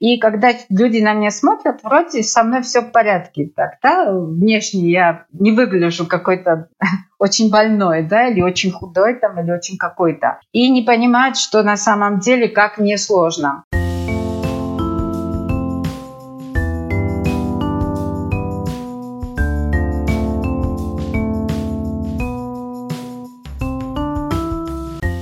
И когда люди на меня смотрят, вроде со мной все в порядке. Так, да? Внешне я не выгляжу какой-то очень больной, да, или очень худой там, или очень какой-то. И не понимают, что на самом деле как мне сложно.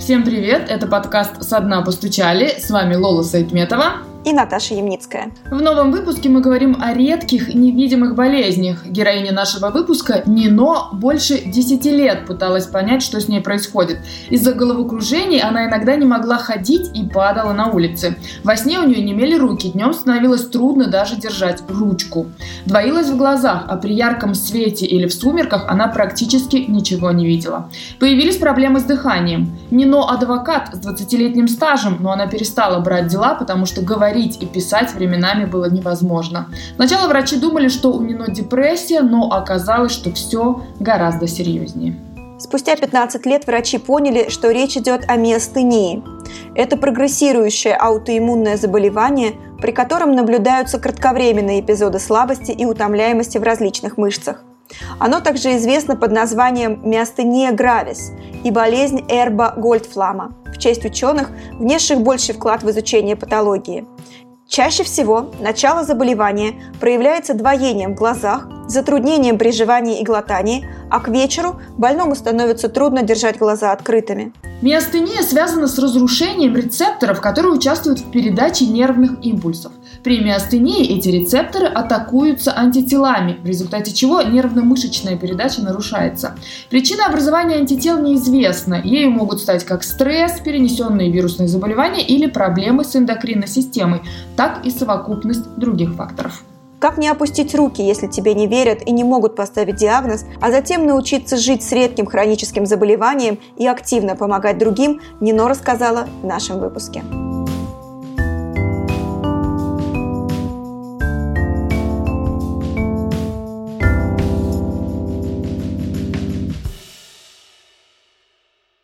Всем привет! Это подкаст «Со дна постучали». С вами Лола Сайтметова и Наташа Ямницкая. В новом выпуске мы говорим о редких невидимых болезнях. Героиня нашего выпуска Нино больше 10 лет пыталась понять, что с ней происходит. Из-за головокружений она иногда не могла ходить и падала на улице. Во сне у нее не имели руки, днем становилось трудно даже держать ручку. Двоилась в глазах, а при ярком свете или в сумерках она практически ничего не видела. Появились проблемы с дыханием. Нино адвокат с 20-летним стажем, но она перестала брать дела, потому что говорить говорить и писать временами было невозможно. Сначала врачи думали, что у Нино депрессия, но оказалось, что все гораздо серьезнее. Спустя 15 лет врачи поняли, что речь идет о миостении. Это прогрессирующее аутоиммунное заболевание, при котором наблюдаются кратковременные эпизоды слабости и утомляемости в различных мышцах. Оно также известно под названием миостения гравис и болезнь Эрба Гольдфлама в честь ученых, внесших больший вклад в изучение патологии. Чаще всего начало заболевания проявляется двоением в глазах, затруднением при жевании и глотании, а к вечеру больному становится трудно держать глаза открытыми. Миостения связана с разрушением рецепторов, которые участвуют в передаче нервных импульсов. При миостении эти рецепторы атакуются антителами, в результате чего нервно-мышечная передача нарушается. Причина образования антител неизвестна. Ею могут стать как стресс, перенесенные вирусные заболевания или проблемы с эндокринной системой, так и совокупность других факторов. Как не опустить руки, если тебе не верят и не могут поставить диагноз, а затем научиться жить с редким хроническим заболеванием и активно помогать другим, Нино рассказала в нашем выпуске.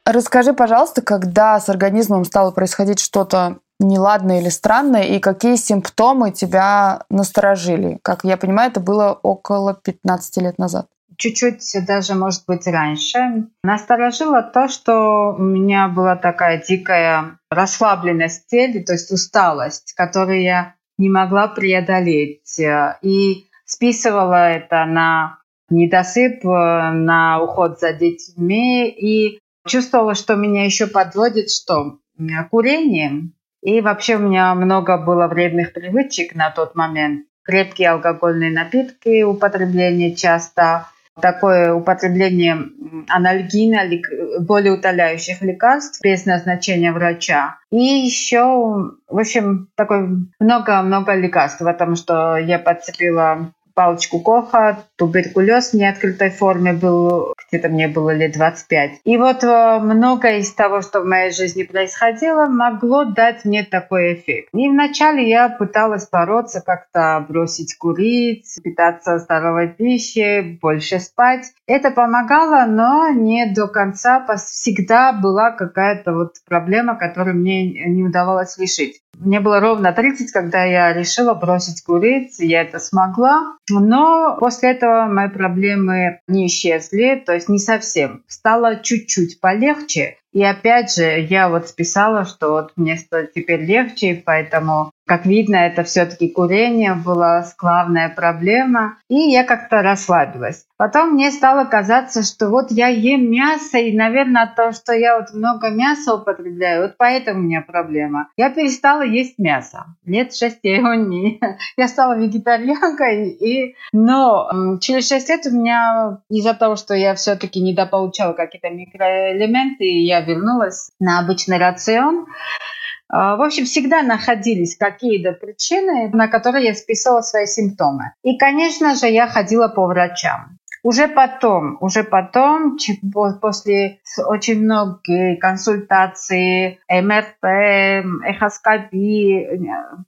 Расскажи, пожалуйста, когда с организмом стало происходить что-то неладное или странное, и какие симптомы тебя насторожили? Как я понимаю, это было около 15 лет назад. Чуть-чуть даже, может быть, раньше. Насторожило то, что у меня была такая дикая расслабленность в теле, то есть усталость, которую я не могла преодолеть. И списывала это на недосып, на уход за детьми и Чувствовала, что меня еще подводит что? Курение. И вообще у меня много было вредных привычек на тот момент. Крепкие алкогольные напитки, употребление часто, такое употребление анальгина, более утоляющих лекарств без назначения врача. И еще, в общем, такое много-много лекарств, потому что я подцепила палочку Коха, туберкулез в неоткрытой форме был, где-то мне было лет 25. И вот э, многое из того, что в моей жизни происходило, могло дать мне такой эффект. И вначале я пыталась бороться, как-то бросить курить, питаться здоровой пищей, больше спать. Это помогало, но не до конца. Всегда была какая-то вот проблема, которую мне не удавалось решить. Мне было ровно 30, когда я решила бросить курить. Я это смогла. Но после этого мои проблемы не исчезли, то есть не совсем. Стало чуть-чуть полегче. И опять же, я вот списала, что вот мне стало теперь легче, поэтому как видно, это все-таки курение была главная проблема. И я как-то расслабилась. Потом мне стало казаться, что вот я ем мясо, и, наверное, то, что я вот много мяса употребляю, вот поэтому у меня проблема. Я перестала есть мясо. Лет шесть я его не... Я стала вегетарианкой, и... но через шесть лет у меня из-за того, что я все-таки недополучала какие-то микроэлементы, я вернулась на обычный рацион, а, в общем, всегда находились какие-то причины, на которые я списывала свои симптомы. И, конечно же, я ходила по врачам. Уже потом, уже потом, после очень многих консультаций, МРТ, эхоскопии,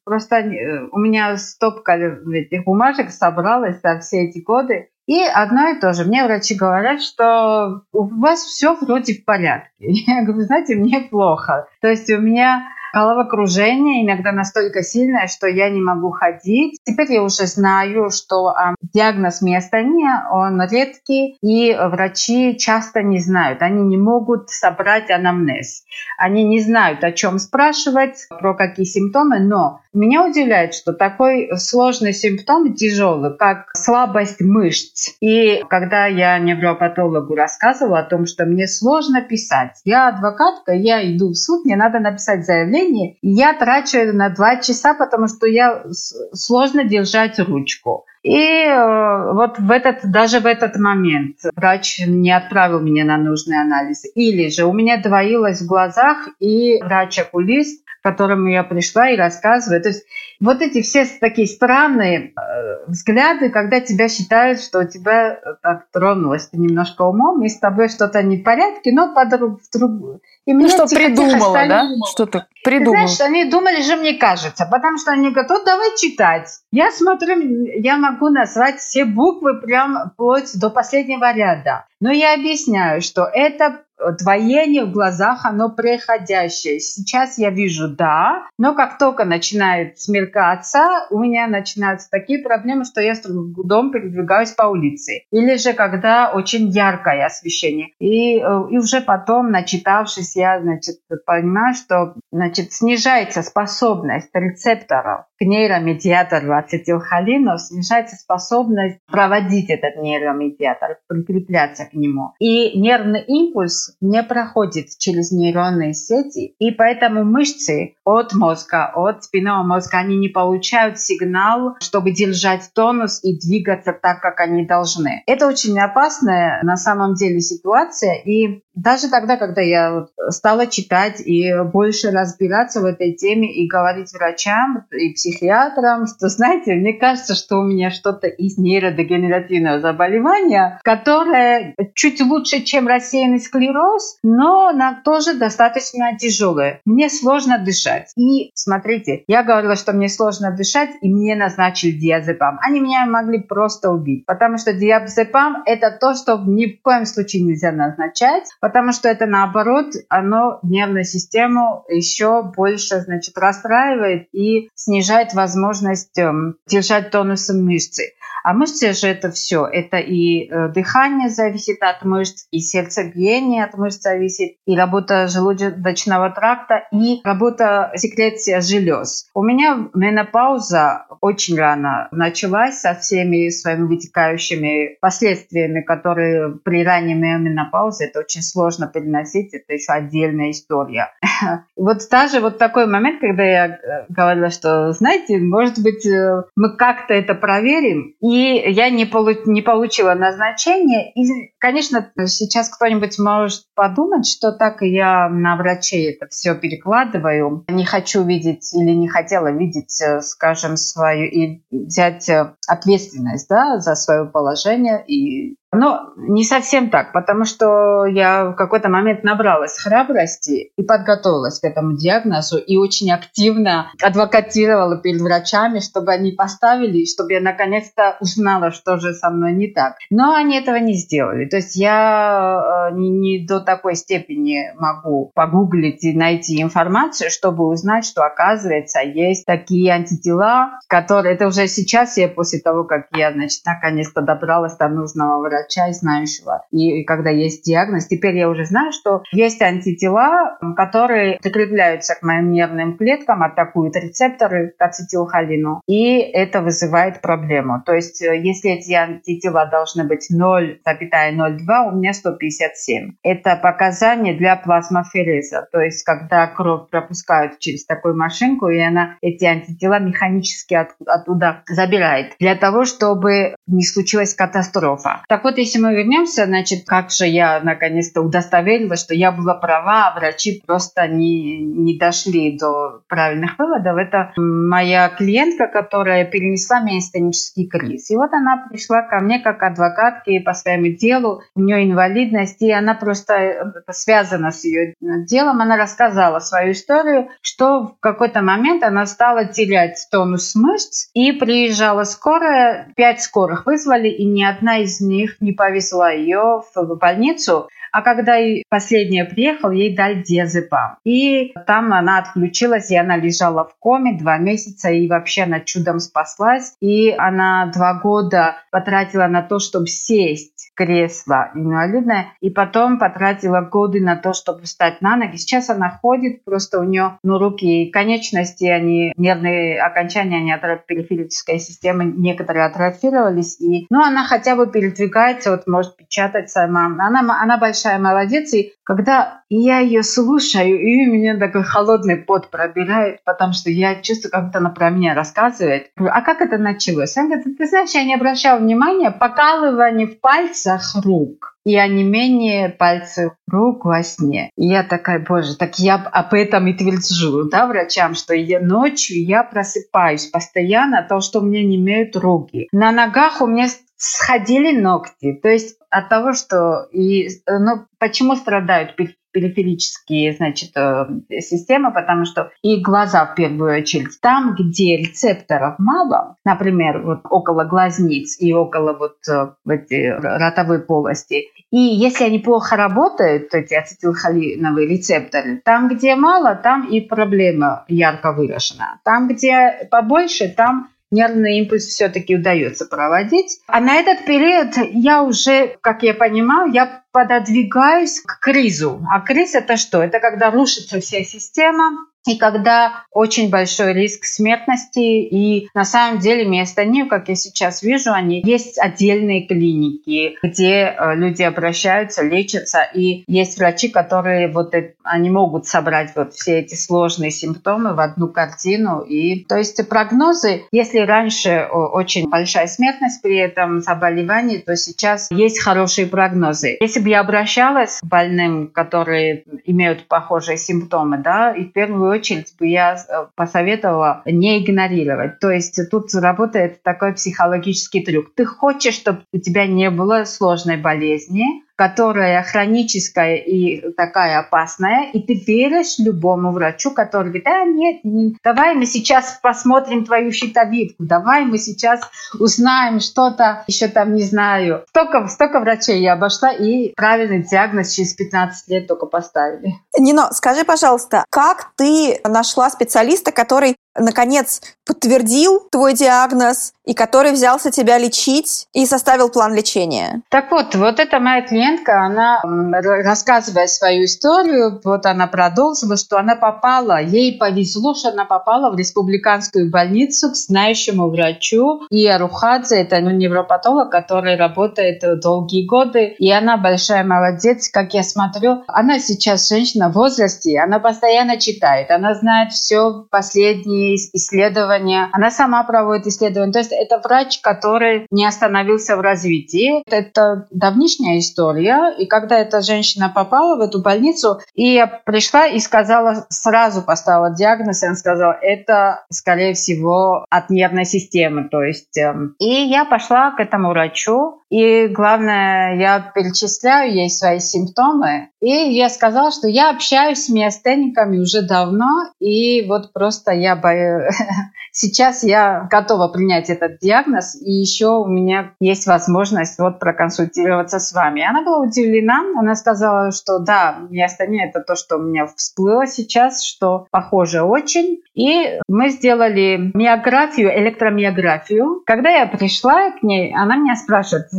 просто э, у меня стопка этих бумажек собралась за все эти годы. И одно и то же. Мне врачи говорят, что у вас все вроде в порядке. Я говорю, знаете, мне плохо. То есть у меня головокружение иногда настолько сильное, что я не могу ходить. Теперь я уже знаю, что диагноз миостения, он редкий, и врачи часто не знают. Они не могут собрать анамнез. Они не знают, о чем спрашивать, про какие симптомы, но меня удивляет, что такой сложный симптом, тяжелый, как слабость мышц. И когда я невропатологу рассказывала о том, что мне сложно писать, я адвокатка, я иду в суд, мне надо написать заявление, и я трачу на два часа, потому что я сложно держать ручку. И э, вот в этот, даже в этот момент врач не отправил меня на нужный анализ. Или же у меня двоилось в глазах, и врач-окулист к которому я пришла и рассказываю. То есть вот эти все такие странные э, взгляды, когда тебя считают, что тебя так тронулось немножко умом, и с тобой что-то не в порядке, но по друг, в другую. И ну, что придумала, да? Что-то придумала. Знаешь, они думали же, мне кажется, потому что они говорят, вот давай читать. Я смотрю, я могу назвать все буквы прям вплоть до последнего ряда. Но я объясняю, что это двоение в глазах, оно приходящее. Сейчас я вижу «да», но как только начинает смеркаться, у меня начинаются такие проблемы, что я с трудом передвигаюсь по улице. Или же когда очень яркое освещение. И, э, и уже потом, начитавшись, я значит, понимаю, что значит, снижается способность рецепторов к нейромедиатору ацетилхолину, снижается способность проводить этот нейромедиатор, прикрепляться к нему. И нервный импульс не проходит через нейронные сети, и поэтому мышцы от мозга, от спинного мозга, они не получают сигнал, чтобы держать тонус и двигаться так, как они должны. Это очень опасная на самом деле ситуация, и даже тогда, когда я стала читать и больше разбираться в этой теме и говорить врачам и психиатрам, что, знаете, мне кажется, что у меня что-то из нейродегенеративного заболевания, которое чуть лучше, чем рассеянный склероз, но она тоже достаточно тяжелая. Мне сложно дышать. И смотрите, я говорила, что мне сложно дышать, и мне назначили диазепам. Они меня могли просто убить, потому что диазепам – это то, что ни в коем случае нельзя назначать, потому что это наоборот, оно нервную систему еще больше, значит, расстраивает и снижает возможность эм, держать тонусом мышцы. А мышцы же это все. Это и э, дыхание зависит от мышц, и сердцебиение от мышц зависит, и работа желудочного тракта, и работа секреция желез. У меня менопауза очень рано началась со всеми своими вытекающими последствиями, которые при ранней менопаузе это очень сложно переносить, это еще отдельная история. Вот даже вот такой момент, когда я э, говорила, что, знаете, может быть, э, мы как-то это проверим, и я не получила назначение. И, конечно, сейчас кто-нибудь может подумать, что так я на врачей это все перекладываю. Не хочу видеть или не хотела видеть, э, скажем, свою и взять э, ответственность да, за свое положение и но не совсем так, потому что я в какой-то момент набралась храбрости и подготовилась к этому диагнозу и очень активно адвокатировала перед врачами, чтобы они поставили, чтобы я наконец-то узнала, что же со мной не так. Но они этого не сделали. То есть я э, не, не до такой степени могу погуглить и найти информацию, чтобы узнать, что оказывается есть такие антитела, которые... Это уже сейчас я после того, как я, значит, наконец-то добралась до нужного врача, врача, знающего. И когда есть диагноз, теперь я уже знаю, что есть антитела, которые прикрепляются к моим нервным клеткам, атакуют рецепторы к ацетилхолину, и это вызывает проблему. То есть, э, если эти антитела должны быть 0,02, у меня 157. Это показание для плазмофереза, то есть, когда кровь пропускают через такую машинку, и она эти антитела механически от, оттуда забирает, для того, чтобы не случилась катастрофа. Так вот, вот если мы вернемся, значит, как же я наконец-то удостоверилась, что я была права, а врачи просто не, не дошли до правильных выводов. Это моя клиентка, которая перенесла миостенический криз. И вот она пришла ко мне как адвокатке по своему делу, у нее инвалидность, и она просто связана с ее делом. Она рассказала свою историю, что в какой-то момент она стала терять тонус мышц, и приезжала скорая, пять скорых вызвали, и ни одна из них не повезла ее в больницу, А когда последняя приехала, ей дали диазепам. И там она отключилась, и она лежала в коме два месяца, и вообще она чудом спаслась. И она два года потратила на то, чтобы сесть кресло инвалидное, и потом потратила годы на то, чтобы встать на ноги. Сейчас она ходит, просто у нее ну, руки и конечности, они, нервные окончания, они атроф, периферическая система, некоторые атрофировались, и, ну, она хотя бы передвигается, вот может печатать сама. Она, она большая молодец, и когда я ее слушаю, и у меня такой холодный пот пробирает, потому что я чувствую, как она про меня рассказывает. А как это началось? Она говорит, ты знаешь, я не обращала внимания, покалывание в пальцах рук и онемение пальцев рук во сне. И я такая, боже, так я об этом и твержу, да, врачам, что я ночью я просыпаюсь постоянно от того, что у меня не имеют руки. На ногах у меня сходили ногти. То есть от того, что... И, ну, почему страдают периферические, значит, э, системы, потому что и глаза в первую очередь. Там, где рецепторов мало, например, вот около глазниц и около вот э, эти ротовой полости, и если они плохо работают, эти ацетилхолиновые рецепторы, там, где мало, там и проблема ярко выражена. Там, где побольше, там нервный импульс все-таки удается проводить. А на этот период я уже, как я понимаю, я пододвигаюсь к кризу. А криз это что? Это когда рушится вся система, и когда очень большой риск смертности, и на самом деле место не, как я сейчас вижу, они есть отдельные клиники, где э, люди обращаются, лечатся, и есть врачи, которые вот они могут собрать вот все эти сложные симптомы в одну картину. И то есть прогнозы, если раньше очень большая смертность при этом заболевании, то сейчас есть хорошие прогнозы. Если бы я обращалась к больным, которые имеют похожие симптомы, да, и в первую очередь бы я э, посоветовала не игнорировать. То есть тут работает такой психологический трюк. Ты хочешь, чтобы у тебя не было сложной болезни, которая хроническая и такая опасная, и ты веришь любому врачу, который говорит, а нет, не, давай мы сейчас посмотрим твою щитовидку, давай мы сейчас узнаем что-то, еще там не знаю. Столько, столько врачей я обошла, и правильный диагноз через 15 лет только поставили. Нино, скажи, пожалуйста, как ты нашла специалиста, который наконец подтвердил твой диагноз и который взялся тебя лечить и составил план лечения. Так вот, вот эта моя клиентка, она, рассказывая свою историю, вот она продолжила, что она попала, ей повезло, что она попала в республиканскую больницу к знающему врачу. И Арухадзе, это ну, невропатолог, который работает долгие годы, и она большая молодец, как я смотрю. Она сейчас женщина в возрасте, она постоянно читает, она знает все последние исследования, она сама проводит исследования. То есть это врач, который не остановился в развитии. Это давнишняя история. И когда эта женщина попала в эту больницу, и пришла и сказала, сразу поставила диагноз, и она сказала, это, скорее всего, от нервной системы. То есть, эм, и я пошла к этому врачу, и главное, я перечисляю ей свои симптомы. И я сказала, что я общаюсь с миостениками уже давно, и вот просто я бою... сейчас я готова принять этот диагноз, и еще у меня есть возможность вот проконсультироваться с вами. Она была удивлена, она сказала, что да, миостения это то, что у меня всплыло сейчас, что похоже очень. И мы сделали миографию, электромиографию. Когда я пришла к ней, она меня спрашивает,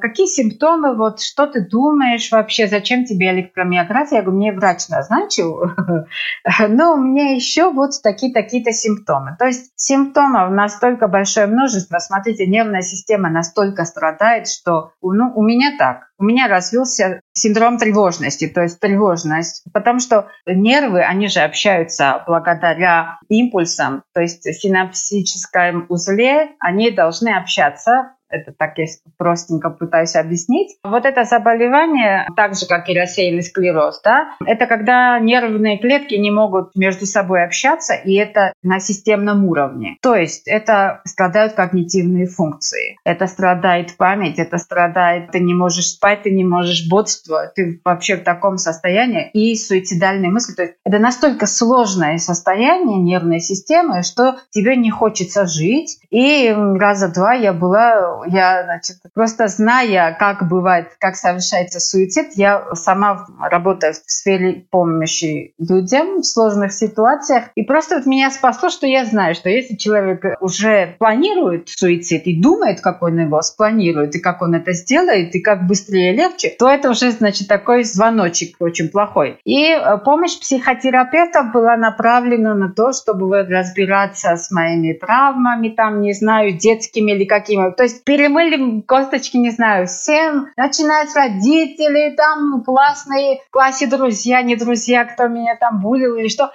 какие симптомы, вот что ты думаешь вообще, зачем тебе электромиография? Я говорю, мне врач назначил, но у меня еще вот такие-такие-то симптомы. То есть симптомов настолько большое множество, смотрите, нервная система настолько страдает, что ну, у меня так, у меня развился синдром тревожности, то есть тревожность, потому что нервы, они же общаются благодаря импульсам, то есть в синапсическом узле они должны общаться это так я простенько пытаюсь объяснить. Вот это заболевание, так же как и рассеянный склероз, да, это когда нервные клетки не могут между собой общаться, и это на системном уровне. То есть это страдают когнитивные функции, это страдает память, это страдает, ты не можешь спать, ты не можешь бодствовать, ты вообще в таком состоянии, и суицидальные мысли. То есть это настолько сложное состояние нервной системы, что тебе не хочется жить. И раза два я была я, значит, просто зная, как бывает, как совершается суицид, я сама работаю в сфере помощи людям в сложных ситуациях. И просто вот меня спасло, что я знаю, что если человек уже планирует суицид и думает, как он его спланирует, и как он это сделает, и как быстрее и легче, то это уже, значит, такой звоночек очень плохой. И э, помощь психотерапевтов была направлена на то, чтобы разбираться с моими травмами, там, не знаю, детскими или какими. То есть перемыли косточки, не знаю, всем, начиная с родителей, там, классные, классе друзья, не друзья, кто меня там булил или что.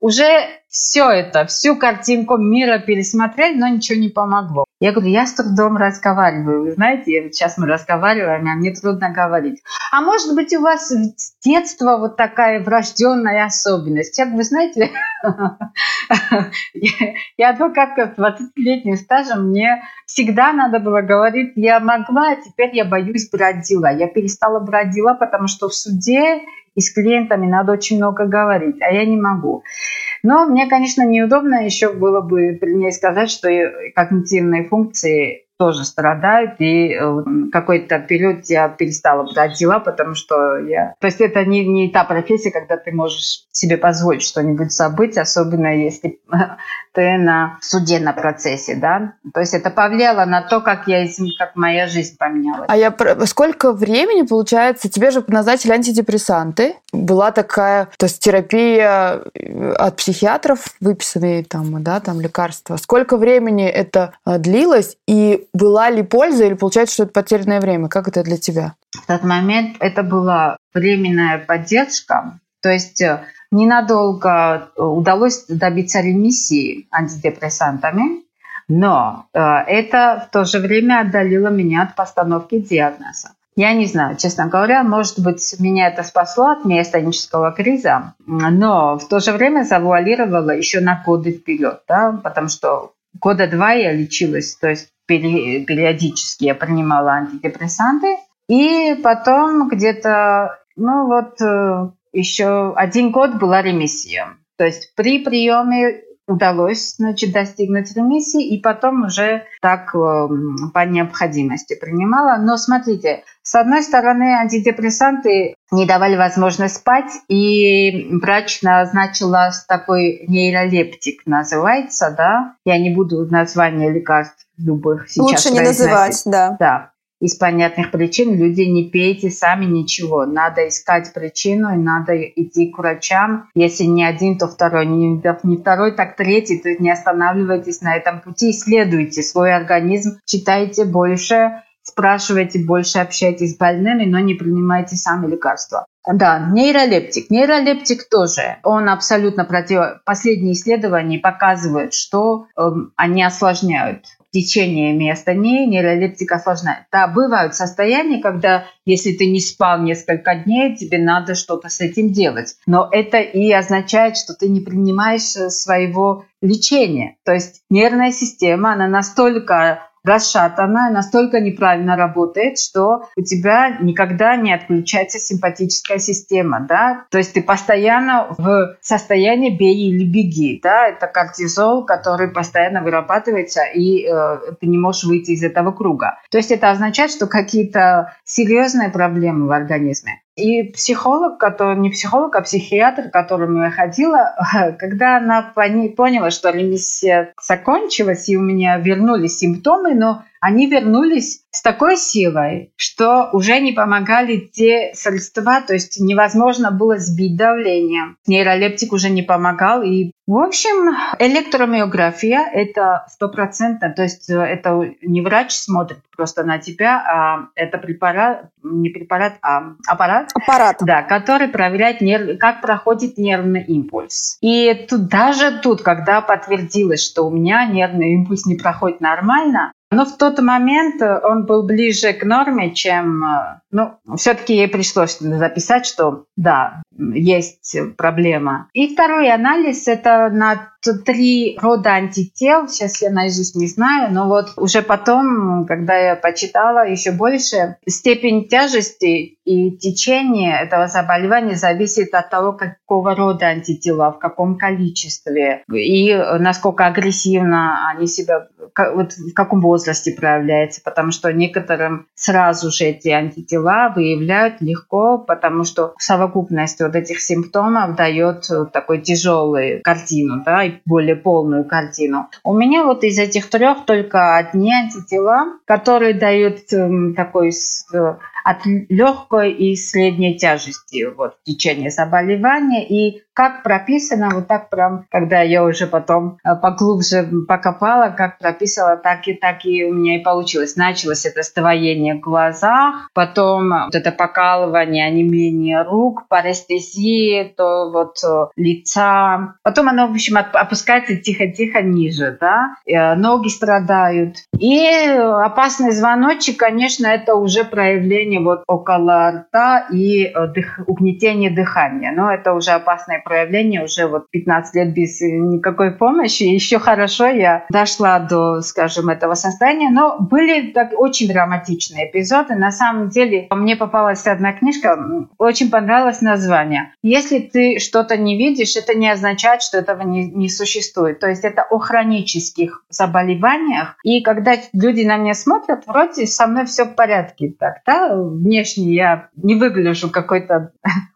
Уже все это, всю картинку мира пересмотрели, но ничего не помогло. Я говорю, я с трудом разговариваю. Вы знаете, сейчас мы разговариваем, а мне трудно говорить. А может быть, у вас с детства вот такая врожденная особенность? Я, вы знаете, я адвокатка с 20-летним стажем, мне всегда надо было говорить, я могла, а теперь я боюсь брать дела. Я перестала брать дела, потому что в суде и с клиентами надо очень много говорить, а я не могу. Но мне, конечно, неудобно еще было бы при ней сказать, что когнитивные функции тоже страдают, и э, какой-то период я перестала брать дела, потому что я... То есть это не, не та профессия, когда ты можешь себе позволить что-нибудь забыть, особенно если ты на суде, на процессе, да. То есть это повлияло на то, как я, как моя жизнь поменялась. А я сколько времени, получается, тебе же назначили антидепрессанты, была такая, то есть терапия э, от психиатров, выписанные там, да, там лекарства. Сколько времени это э, длилось и была ли польза или получается, что это потерянное время? Как это для тебя? В тот момент это была временная поддержка, то есть э, ненадолго удалось добиться ремиссии антидепрессантами, но это в то же время отдалило меня от постановки диагноза. Я не знаю, честно говоря, может быть, меня это спасло от миостенического криза, но в то же время завуалировало еще на годы вперед, да, потому что года два я лечилась, то есть периодически я принимала антидепрессанты, и потом где-то, ну вот, э, еще один год была ремиссия. То есть при приеме удалось значит, достигнуть ремиссии, и потом уже так э, по необходимости принимала. Но смотрите, с одной стороны, антидепрессанты не давали возможность спать, и врач назначила такой нейролептик, называется, да. Я не буду название лекарств любых сейчас Лучше не называть, да. Да из понятных причин люди не пейте сами ничего. Надо искать причину и надо идти к врачам. Если не один, то второй. Не, не второй, так третий. То есть не останавливайтесь на этом пути. Исследуйте свой организм, читайте больше, спрашивайте больше, общайтесь с больными, но не принимайте сами лекарства. Да, нейролептик. Нейролептик тоже. Он абсолютно против... Последние исследования показывают, что э, они осложняют течение места не нейролептик осложняет. Да, бывают состояния, когда если ты не спал несколько дней, тебе надо что-то с этим делать. Но это и означает, что ты не принимаешь э, своего лечения. То есть нервная система, она настолько расшатана, настолько неправильно работает, что у тебя никогда не отключается симпатическая система, да, то есть ты постоянно в состоянии бей или беги, да, это кортизол, который постоянно вырабатывается, и э, ты не можешь выйти из этого круга. То есть это означает, что какие-то серьезные проблемы в организме. И психолог, который не психолог, а психиатр, к которому я ходила, когда она поняла, что ремиссия закончилась, и у меня вернулись симптомы, но они вернулись с такой силой, что уже не помогали те средства, то есть невозможно было сбить давление. Нейролептик уже не помогал. И, в общем, электромиография – это стопроцентно, то есть э, это не врач смотрит просто на тебя, а это препарат, не препарат, а аппарат. Аппарат. Да, который проверяет, нерв, как проходит нервный импульс. И тут, даже тут, когда подтвердилось, что у меня нервный импульс не проходит нормально, но в тот момент э, он был ближе к норме, чем... Э, ну, все-таки ей пришлось записать, что да, есть проблема. И второй анализ – это на три рода антител, сейчас я наизусть не знаю, но вот уже потом, когда я почитала еще больше, степень тяжести и течение этого заболевания зависит от того, какого рода антитела, в каком количестве и насколько агрессивно они себя, вот в каком возрасте проявляется, потому что некоторым сразу же эти антитела выявляют легко, потому что совокупность вот этих симптомов дает такой тяжелую картину, да, и более полную картину. У меня вот из этих трех только одни антитела, которые дают эм, такой от легкой и средней тяжести вот, в течение заболевания. И как прописано, вот так прям, когда я уже потом э, поглубже покопала, как прописала, так и так и у меня и получилось. Началось это ствоение в глазах, потом вот это покалывание, онемение рук, парестезия, то вот э, лица. Потом оно, в общем, опускается тихо-тихо ниже, да, э, ноги страдают. И опасный звоночек, конечно, это уже проявление вот около рта и дых, угнетение дыхания. Но это уже опасное проявление уже вот 15 лет без никакой помощи. Еще хорошо я дошла до, скажем, этого состояния. Но были так, очень драматичные эпизоды. На самом деле мне попалась одна книжка, очень понравилось название. Если ты что-то не видишь, это не означает, что этого не, не существует. То есть это о хронических заболеваниях. И когда люди на меня смотрят, вроде со мной все в порядке. Так, да, внешне я не выгляжу какой-то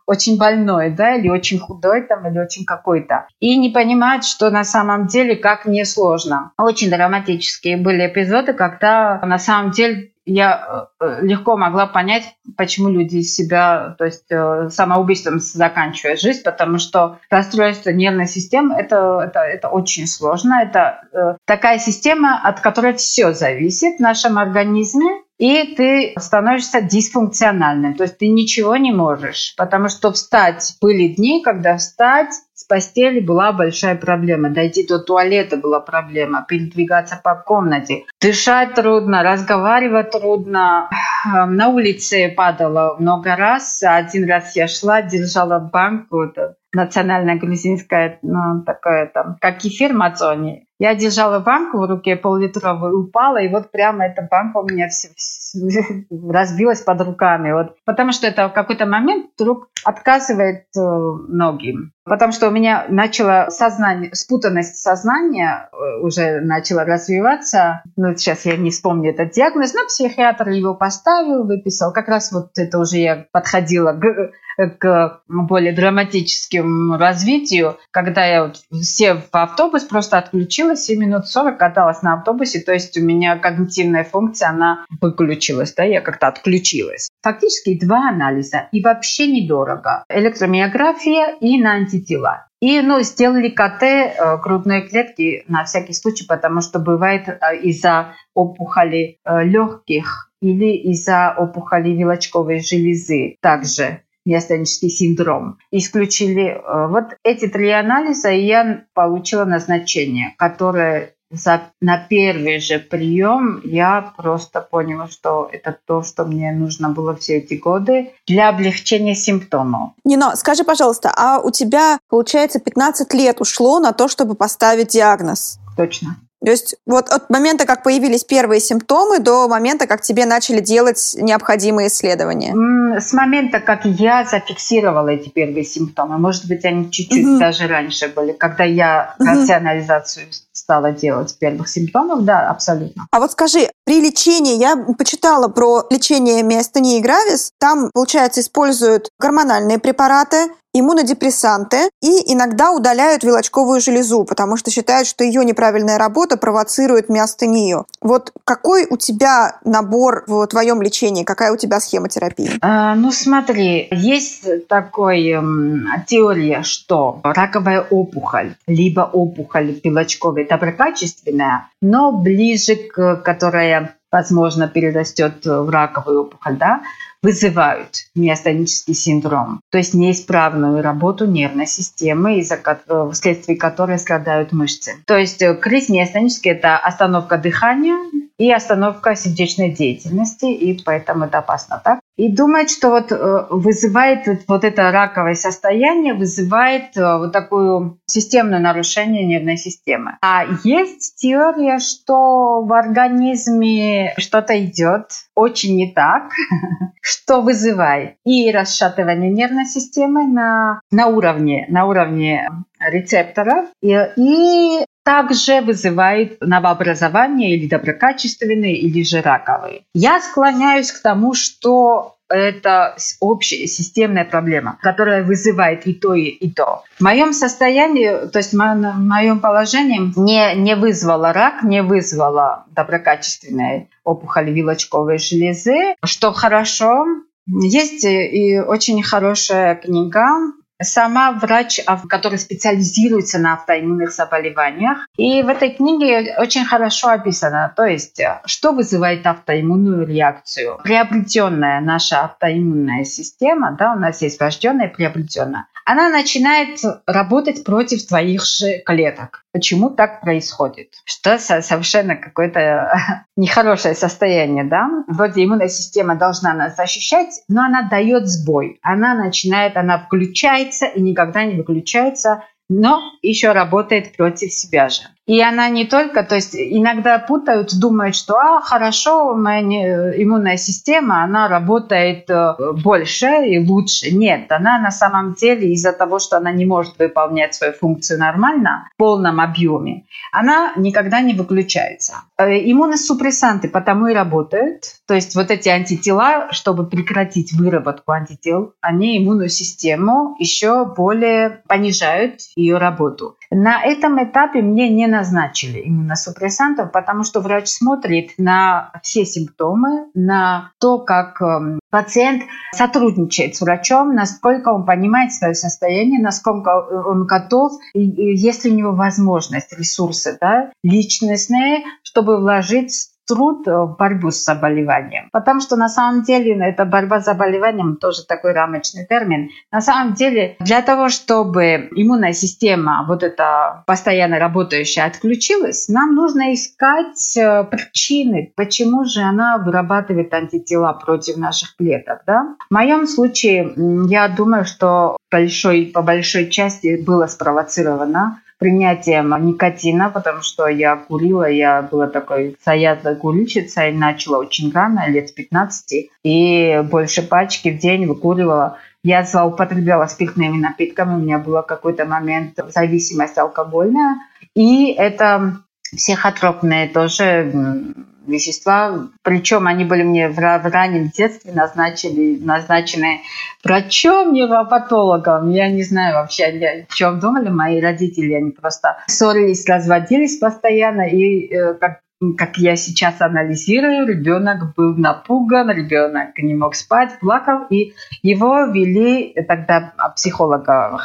очень больной, да, или очень худой там, или очень какой-то. И не понимают, что на самом деле как мне сложно. Очень драматические были эпизоды, когда на самом деле я э, легко могла понять, почему люди себя, то есть э, самоубийством заканчивают жизнь, потому что расстройство нервной системы это, это, это очень сложно. Это э, такая система, от которой все зависит в нашем организме и ты становишься дисфункциональным, то есть ты ничего не можешь, потому что встать были дни, когда встать с постели была большая проблема, дойти до туалета была проблема, передвигаться по комнате, дышать трудно, разговаривать трудно, на улице падала много раз, один раз я шла, держала банку, национальная грузинская, ну, такая там, как кефир мацони. Я держала банку в руке пол-литровую, упала, и вот прямо эта банка у меня все, все, разбилась под руками. Вот, потому что это в какой-то момент вдруг отказывает э, многим. Потому что у меня начало сознание, спутанность сознания э, уже начала развиваться. Ну, сейчас я не вспомню этот диагноз, но психиатр его поставил, выписал. Как раз вот это уже я подходила к к более драматическому развитию, когда я вот сев в автобус, просто отключилась и минут 40 каталась на автобусе, то есть у меня когнитивная функция, она выключилась, да, я как-то отключилась. Фактически два анализа и вообще недорого. Электромиография и на антитела. И ну, сделали КТ э, грудной клетки на всякий случай, потому что бывает э, из-за опухоли э, легких или из-за опухоли вилочковой железы также миостенический синдром. Исключили э, вот эти три анализа, и я получила назначение, которое за, на первый же прием я просто поняла, что это то, что мне нужно было все эти годы для облегчения симптомов. Нино, скажи, пожалуйста, а у тебя, получается, 15 лет ушло на то, чтобы поставить диагноз? Точно. То есть вот от момента, как появились первые симптомы, до момента, как тебе начали делать необходимые исследования? С момента, как я зафиксировала эти первые симптомы, может быть, они чуть-чуть угу. даже раньше были, когда я угу. рационализацию стала делать первых симптомов, да, абсолютно. А вот скажи, при лечении, я почитала про лечение миостении гравис, там, получается, используют гормональные препараты, иммунодепрессанты и иногда удаляют вилочковую железу, потому что считают, что ее неправильная работа провоцирует миостению. Вот какой у тебя набор в твоем лечении, какая у тебя схема терапии? А, ну смотри, есть такой эм, теория, что раковая опухоль, либо опухоль вилочковой доброкачественная, но ближе к которая возможно перерастет в раковую опухоль, да, вызывают миостенический синдром, то есть неисправную работу нервной системы, из-за э, вследствие которой страдают мышцы. То есть э, криз миостенический – это остановка дыхания и остановка сердечной деятельности, и поэтому это опасно. Так? И думает, что вот э, вызывает вот это раковое состояние, вызывает э, вот такое системное нарушение нервной системы. А есть теория, что в организме что-то идет очень не так, что вызывает и расшатывание нервной системы на, на уровне, на уровне рецепторов и, и также вызывает новообразование или доброкачественные, или же раковые. Я склоняюсь к тому, что это общая системная проблема, которая вызывает и то, и, то. В моем состоянии, то есть в моем положении не, не вызвала рак, не вызвала доброкачественной опухоль вилочковой железы, что хорошо. Есть и очень хорошая книга сама врач, который специализируется на автоиммунных заболеваниях. И в этой книге очень хорошо описано, то есть, что вызывает автоиммунную реакцию. Приобретенная наша автоиммунная система, да, у нас есть врожденная и приобретенная, она начинает работать против твоих же клеток. Почему так происходит? Что совершенно какое-то нехорошее состояние, да? Вроде иммунная система должна нас защищать, но она дает сбой. Она начинает, она включается и никогда не выключается, но еще работает против себя же. И она не только, то есть иногда путают, думают, что а, хорошо, моя иммунная система, она работает э, больше и лучше. Нет, она на самом деле из-за того, что она не может выполнять свою функцию нормально, в полном объеме, она никогда не выключается. Э, иммуносупрессанты потому и работают, то есть вот эти антитела, чтобы прекратить выработку антител, они иммунную систему еще более понижают ее работу. На этом этапе мне не назначили иммуносупрессантов, потому что врач смотрит на все симптомы, на то, как эм, пациент сотрудничает с врачом, насколько он понимает свое состояние, насколько он готов, и есть ли у него возможность, ресурсы да, личностные, чтобы вложить труд в борьбу с заболеванием. Потому что на самом деле ну, это борьба с заболеванием тоже такой рамочный термин. На самом деле для того, чтобы иммунная система вот эта постоянно работающая отключилась, нам нужно искать э, причины, почему же она вырабатывает антитела против наших клеток. Да? В моем случае я думаю, что большой, по большой части было спровоцировано принятием никотина, потому что я курила, я была такой заядлой курильщицей, начала очень рано, лет с 15, и больше пачки в день выкуривала. Я злоупотребляла спиртными напитками, у меня был какой-то момент зависимость алкогольная, и это психотропные тоже вещества. Причем они были мне в, раннем детстве назначили, назначены врачом, невропатологом. Я не знаю вообще, о чем думали мои родители. Они просто ссорились, разводились постоянно. И э, как как я сейчас анализирую, ребенок был напуган, ребенок не мог спать, плакал, и его вели, тогда о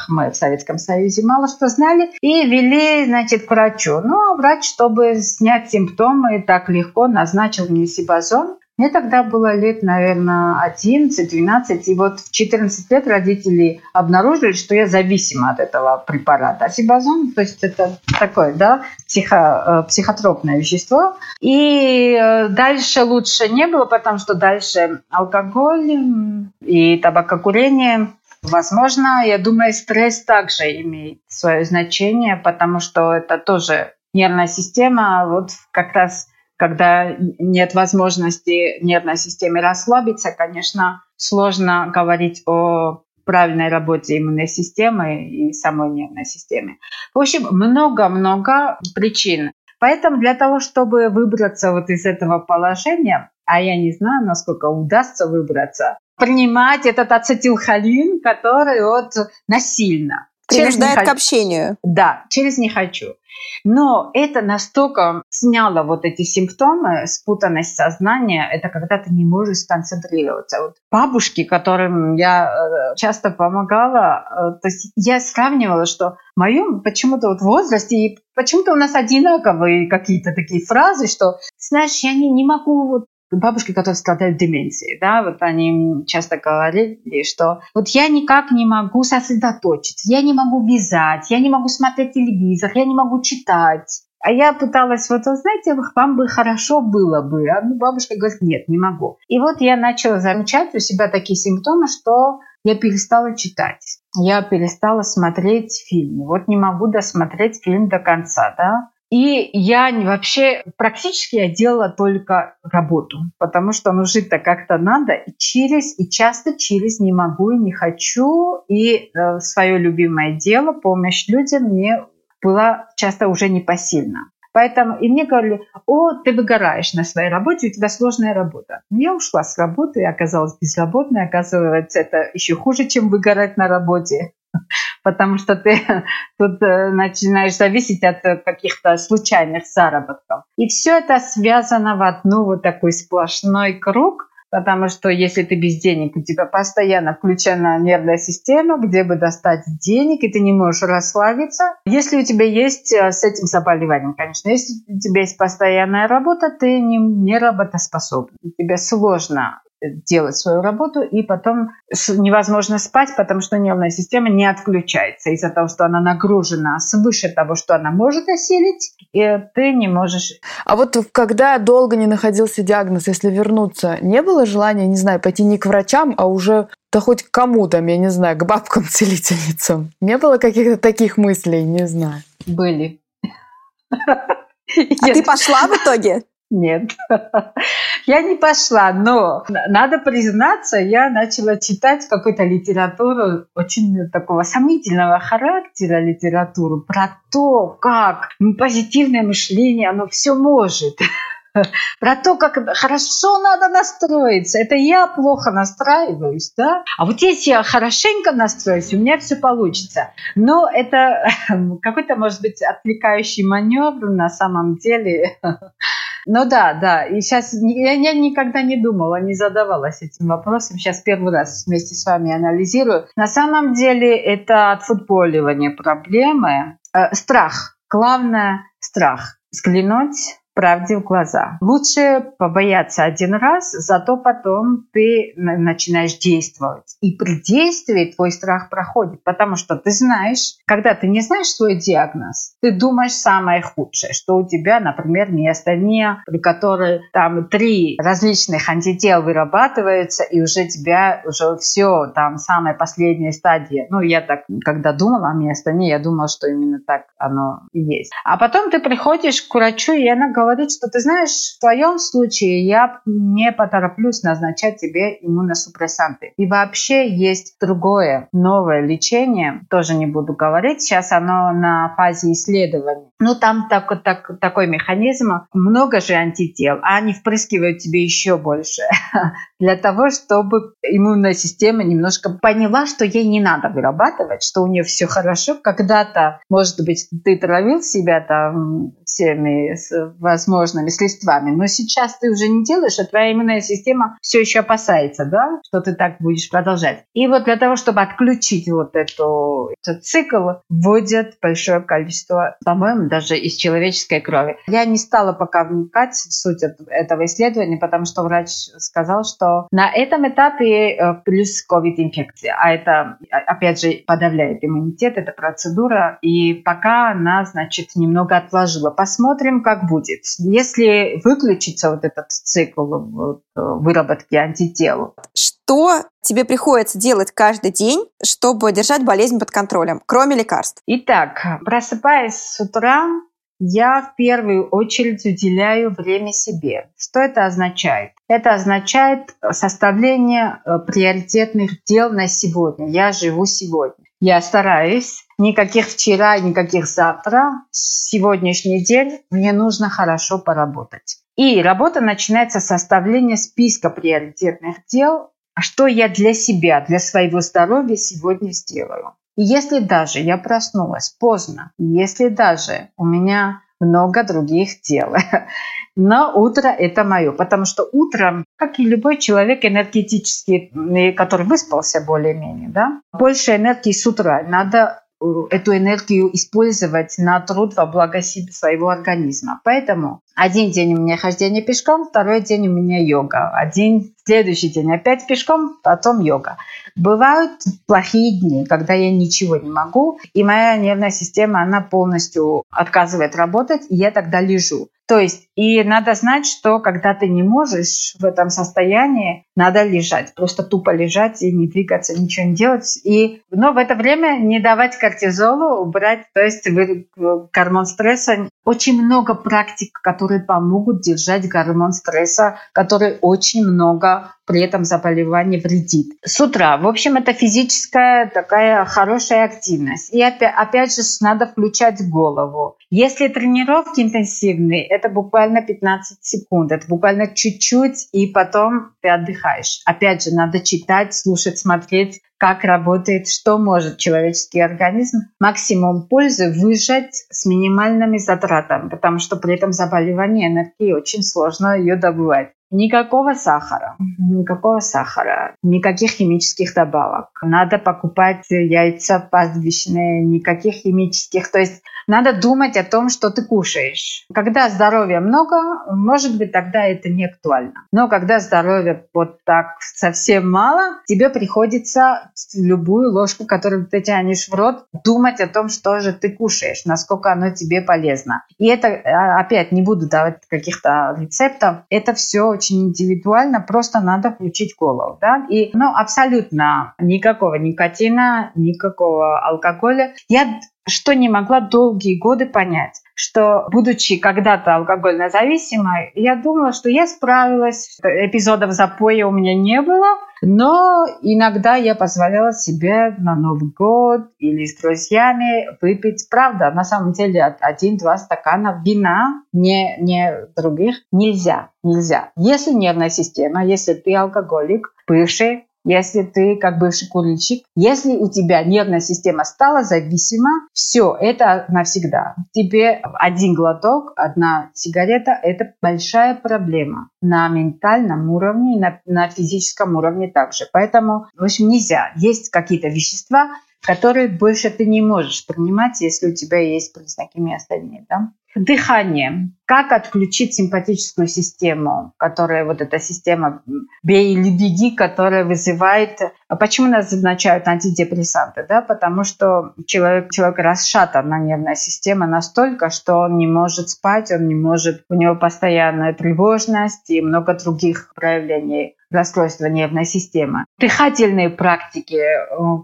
мы в Советском Союзе мало что знали, и вели, значит, к врачу. Ну, а врач, чтобы снять симптомы, так легко назначил мне сибазон, мне тогда было лет, наверное, 11-12, и вот в 14 лет родители обнаружили, что я зависима от этого препарата. Сибазон, то есть это такое, да, психо, э, психотропное вещество. И э, дальше лучше не было, потому что дальше алкоголь и табакокурение Возможно, я думаю, стресс также имеет свое значение, потому что это тоже нервная система. Вот как раз когда нет возможности нервной системе расслабиться, конечно, сложно говорить о правильной работе иммунной системы и самой нервной системы. В общем, много-много причин. Поэтому для того, чтобы выбраться вот из этого положения, а я не знаю, насколько удастся выбраться, принимать этот ацетилхолин, который вот насильно. Принуждает к общению. Да, через «не хочу». Но это настолько сняло вот эти симптомы, спутанность сознания, это когда ты не можешь сконцентрироваться. Вот бабушки, которым я э, часто помогала, э, то есть я сравнивала, что в моем почему-то вот возрасте и почему-то у нас одинаковые какие-то такие фразы, что, знаешь, я не, не могу вот бабушки, которые страдают деменцией, да, вот они часто говорили, что вот я никак не могу сосредоточиться, я не могу вязать, я не могу смотреть телевизор, я не могу читать. А я пыталась, вот, знаете, вам бы хорошо было бы. А ну, бабушка говорит, нет, не могу. И вот я начала замечать у себя такие симптомы, что я перестала читать. Я перестала смотреть фильмы. Вот не могу досмотреть фильм до конца, да. И я вообще практически я делала только работу, потому что ну жить-то как-то надо. И через, и часто через не могу и не хочу. И э, свое любимое дело, помощь людям мне была часто уже непосильна. Поэтому и мне говорили, о, ты выгораешь на своей работе, у тебя сложная работа. Я ушла с работы и оказалась безработной. Оказывается, это еще хуже, чем выгорать на работе потому что ты тут э, начинаешь зависеть от э, каких-то случайных заработков. И все это связано в одну вот такой сплошной круг, потому что если ты без денег, у тебя постоянно включена нервная система, где бы достать денег, и ты не можешь расслабиться. Если у тебя есть э, с этим заболеванием, конечно, если у тебя есть постоянная работа, ты не, не работоспособен. Тебе сложно делать свою работу, и потом невозможно спать, потому что нервная система не отключается из-за того, что она нагружена свыше того, что она может осилить, и ты не можешь... А вот когда долго не находился диагноз, если вернуться, не было желания, не знаю, пойти не к врачам, а уже да хоть к кому там, я не знаю, к бабкам-целительницам? Не было каких-то таких мыслей, не знаю? Были. А ты пошла в итоге? Нет, я не пошла, но надо признаться, я начала читать какую-то литературу очень такого сомнительного характера литературу про то, как позитивное мышление, оно все может. про то, как хорошо надо настроиться. Это я плохо настраиваюсь, да? А вот если я хорошенько настроюсь, у меня все получится. Но это какой-то, может быть, отвлекающий маневр на самом деле. Ну да, да. И сейчас я, я никогда не думала, не задавалась этим вопросом. Сейчас первый раз вместе с вами анализирую. На самом деле это отфутболивание проблемы. Э, страх. Главное – страх. Взглянуть правде в глаза. Лучше побояться один раз, зато потом ты начинаешь действовать. И при действии твой страх проходит, потому что ты знаешь, когда ты не знаешь свой диагноз, ты думаешь самое худшее, что у тебя, например, миостения, при которой там три различных антител вырабатываются, и уже тебя уже все, там самая последняя стадия. Ну, я так, когда думала о миостении, я думала, что именно так оно и есть. А потом ты приходишь к врачу, и она говорит, что ты знаешь, в твоем случае я не потороплюсь назначать тебе иммуносупрессанты. И вообще есть другое новое лечение, тоже не буду говорить, сейчас оно на фазе исследований. Ну, там так, так, такой механизм, много же антител, а они впрыскивают тебе еще больше для того, чтобы иммунная система немножко поняла, что ей не надо вырабатывать, что у нее все хорошо. Когда-то, может быть, ты травил себя там всеми возможными средствами, но сейчас ты уже не делаешь, а твоя иммунная система все еще опасается, да, что ты так будешь продолжать. И вот для того, чтобы отключить вот эту, этот цикл, вводят большое количество, по-моему, даже из человеческой крови. Я не стала пока вникать в суть этого исследования, потому что врач сказал, что на этом этапе э, плюс COVID-инфекция, а это, опять же, подавляет иммунитет, это процедура, и пока она, значит, немного отложила. Посмотрим, как будет. Если выключится вот этот цикл вот, выработки антител, что тебе приходится делать каждый день, чтобы держать болезнь под контролем, кроме лекарств? Итак, просыпаясь с утра, я в первую очередь уделяю время себе. Что это означает? Это означает составление э, приоритетных дел на сегодня. Я живу сегодня. Я стараюсь. Никаких вчера, никаких завтра. Сегодняшний день мне нужно хорошо поработать. И работа начинается с составления списка приоритетных дел а что я для себя, для своего здоровья сегодня сделаю. И если даже я проснулась поздно, если даже у меня много других дел, но утро это мое, потому что утром, как и любой человек энергетический, который выспался более-менее, да, больше энергии с утра. Надо эту энергию использовать на труд во благо своего организма. Поэтому Один день у меня хождение пешком, второй день у меня йога. Один следующий день опять пешком, потом йога. Бывают плохие дни, когда я ничего не могу, и моя нервная система, она полностью отказывает работать, и я тогда лежу. То есть, и надо знать, что когда ты не можешь в этом состоянии, надо лежать. Просто тупо лежать и не двигаться, ничего не делать. И, но в это время не давать кортизолу, убрать, то есть гормон стресса. Очень много практик, которые помогут держать гормон стресса, который очень много при этом заболевание вредит. С утра, в общем, это физическая такая хорошая активность. И опять, опять же, надо включать голову. Если тренировки интенсивные, это буквально 15 секунд, это буквально чуть-чуть, и потом ты отдыхаешь. Опять же, надо читать, слушать, смотреть, как работает, что может человеческий организм, максимум пользы выжать с минимальными затратами, потому что при этом заболевание энергии очень сложно ее добывать. Никакого сахара, никакого сахара, никаких химических добавок. Надо покупать яйца пастбищные, никаких химических. То есть надо думать о том, что ты кушаешь. Когда здоровья много, может быть, тогда это не актуально. Но когда здоровья вот так совсем мало, тебе приходится любую ложку, которую ты тянешь в рот, думать о том, что же ты кушаешь, насколько оно тебе полезно. И это, а, опять, не буду давать каких-то рецептов, это все очень индивидуально, просто надо включить голову. Да? И, ну, абсолютно никакого никотина, никакого алкоголя. Я что не могла долгие годы понять, что, будучи когда-то алкогольно зависимой, я думала, что я справилась, эпизодов запоя у меня не было, но иногда я позволяла себе на Новый год или с друзьями выпить, правда, на самом деле один-два стакана вина, не, не других, нельзя, нельзя. Если нервная система, если ты алкоголик, бывший, если ты как бывший курильщик, если у тебя нервная система стала зависима, все, это навсегда. Тебе один глоток, одна сигарета – это большая проблема на ментальном уровне и на, на физическом уровне также. Поэтому, в общем, нельзя. Есть какие-то вещества, которые больше ты не можешь принимать, если у тебя есть признаки миостении. Да? Дыхание. Как отключить симпатическую систему, которая вот эта система «бей или беги», которая вызывает... А почему назначают антидепрессанты? Да? Потому что человек, человек расшатана нервная система настолько, что он не может спать, он не может... У него постоянная тревожность и много других проявлений расстройства нервной системы. Дыхательные практики.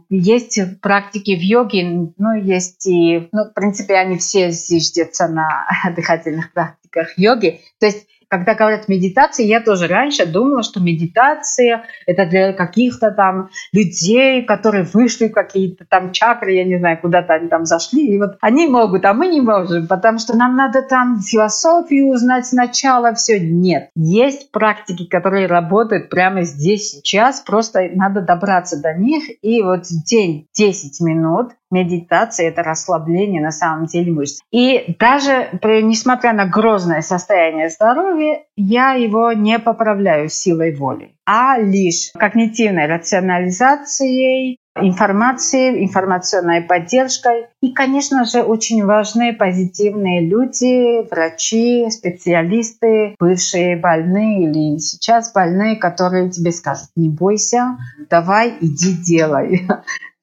Есть практики в йоге, ну, есть и, ну, в принципе, они все зиждятся на дыхательных практиках йоги. То есть когда говорят медитация, я тоже раньше думала, что медитация это для каких-то там людей, которые вышли в какие-то там чакры, я не знаю, куда-то они там зашли, и вот они могут, а мы не можем, потому что нам надо там философию узнать сначала, все. Нет. Есть практики, которые работают прямо здесь, сейчас, просто надо добраться до них, и вот день 10 минут медитация – это расслабление на самом деле мышц. И даже несмотря на грозное состояние здоровья, я его не поправляю силой воли, а лишь когнитивной рационализацией, информацией, информационной поддержкой. И, конечно же, очень важны позитивные люди, врачи, специалисты, бывшие больные или сейчас больные, которые тебе скажут, не бойся, давай, иди, делай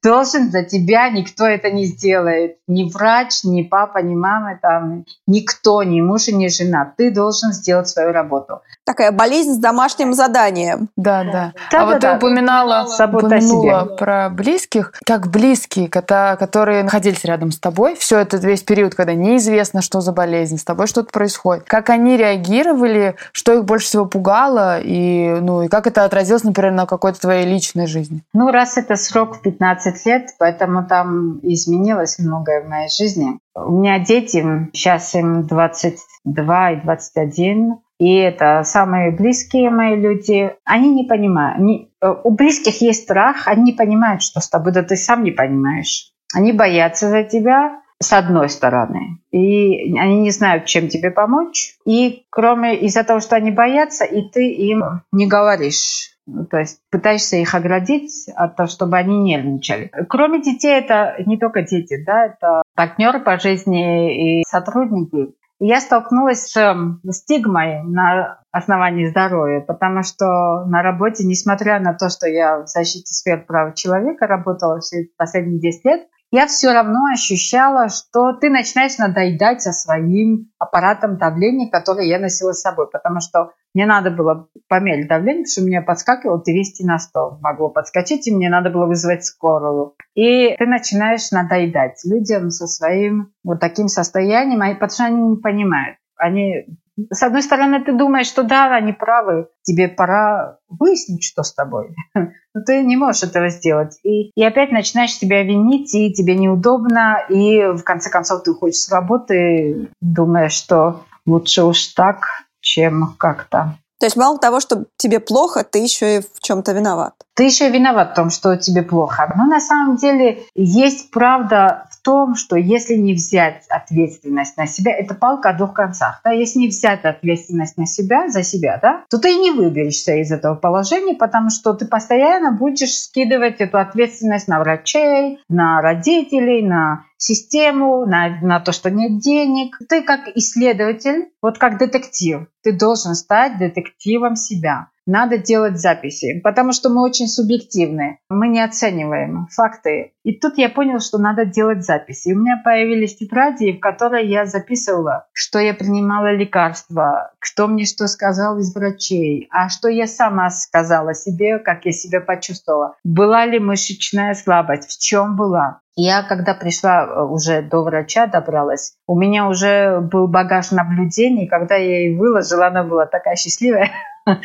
должен за тебя, никто это не сделает. Ни врач, ни папа, ни мама, там, никто, ни муж и ни жена. Ты должен сделать свою работу. Такая болезнь с домашним заданием. Да, да. да а да, вот да, ты упоминала, упомянула про близких. Как близкие, которые находились рядом с тобой, все этот весь период, когда неизвестно, что за болезнь, с тобой что-то происходит. Как они реагировали, что их больше всего пугало, и, ну, и как это отразилось, например, на какой-то твоей личной жизни? Ну, раз это срок 15 20 лет, поэтому там изменилось многое в моей жизни. У меня дети, сейчас им 22 и 21, и это самые близкие мои люди. Они не понимают. Они, э, у близких есть страх, они не понимают, что с тобой, да ты сам не понимаешь. Они боятся за тебя, с одной стороны. И они не знают, чем тебе помочь. И кроме из-за того, что они боятся, и ты им не говоришь то есть пытаешься их оградить от того, чтобы они нервничали. Кроме детей, это не только дети, да, это партнеры по жизни и сотрудники. я столкнулась с стигмой на основании здоровья, потому что на работе, несмотря на то, что я в защите сфер прав человека работала все последние 10 лет, я все равно ощущала, что ты начинаешь надоедать со своим аппаратом давления, который я носила с собой, потому что мне надо было померить давление, потому что у меня подскакивало 200 на 100, могло подскочить, и мне надо было вызвать скорую. И ты начинаешь надоедать людям со своим вот таким состоянием, потому что они не понимают. Они с одной стороны, ты думаешь, что да, они правы, тебе пора выяснить, что с тобой. Но ты не можешь этого сделать. И, и опять начинаешь себя винить, и тебе неудобно, и в конце концов ты уходишь с работы, думаешь, что лучше уж так, чем как-то. То есть мало того, что тебе плохо, ты еще и в чем-то виноват. Ты еще виноват в том, что тебе плохо. Но на самом деле есть правда в том, что если не взять ответственность на себя, это палка о двух концах. Да? Если не взять ответственность на себя, за себя, да, то ты не выберешься из этого положения, потому что ты постоянно будешь скидывать эту ответственность на врачей, на родителей, на систему, на, на то, что нет денег. Ты как исследователь, вот как детектив, ты должен стать детективом себя. Надо делать записи, потому что мы очень субъективны. Мы не оцениваем факты. И тут я понял, что надо делать записи. У меня появились тетради, в которой я записывала, что я принимала лекарства, кто мне что сказал из врачей, а что я сама сказала себе, как я себя почувствовала. Была ли мышечная слабость, в чем была. Я, когда пришла э, уже до врача, добралась, у меня уже был багаж наблюдений. Когда я ей выложила, она была такая счастливая.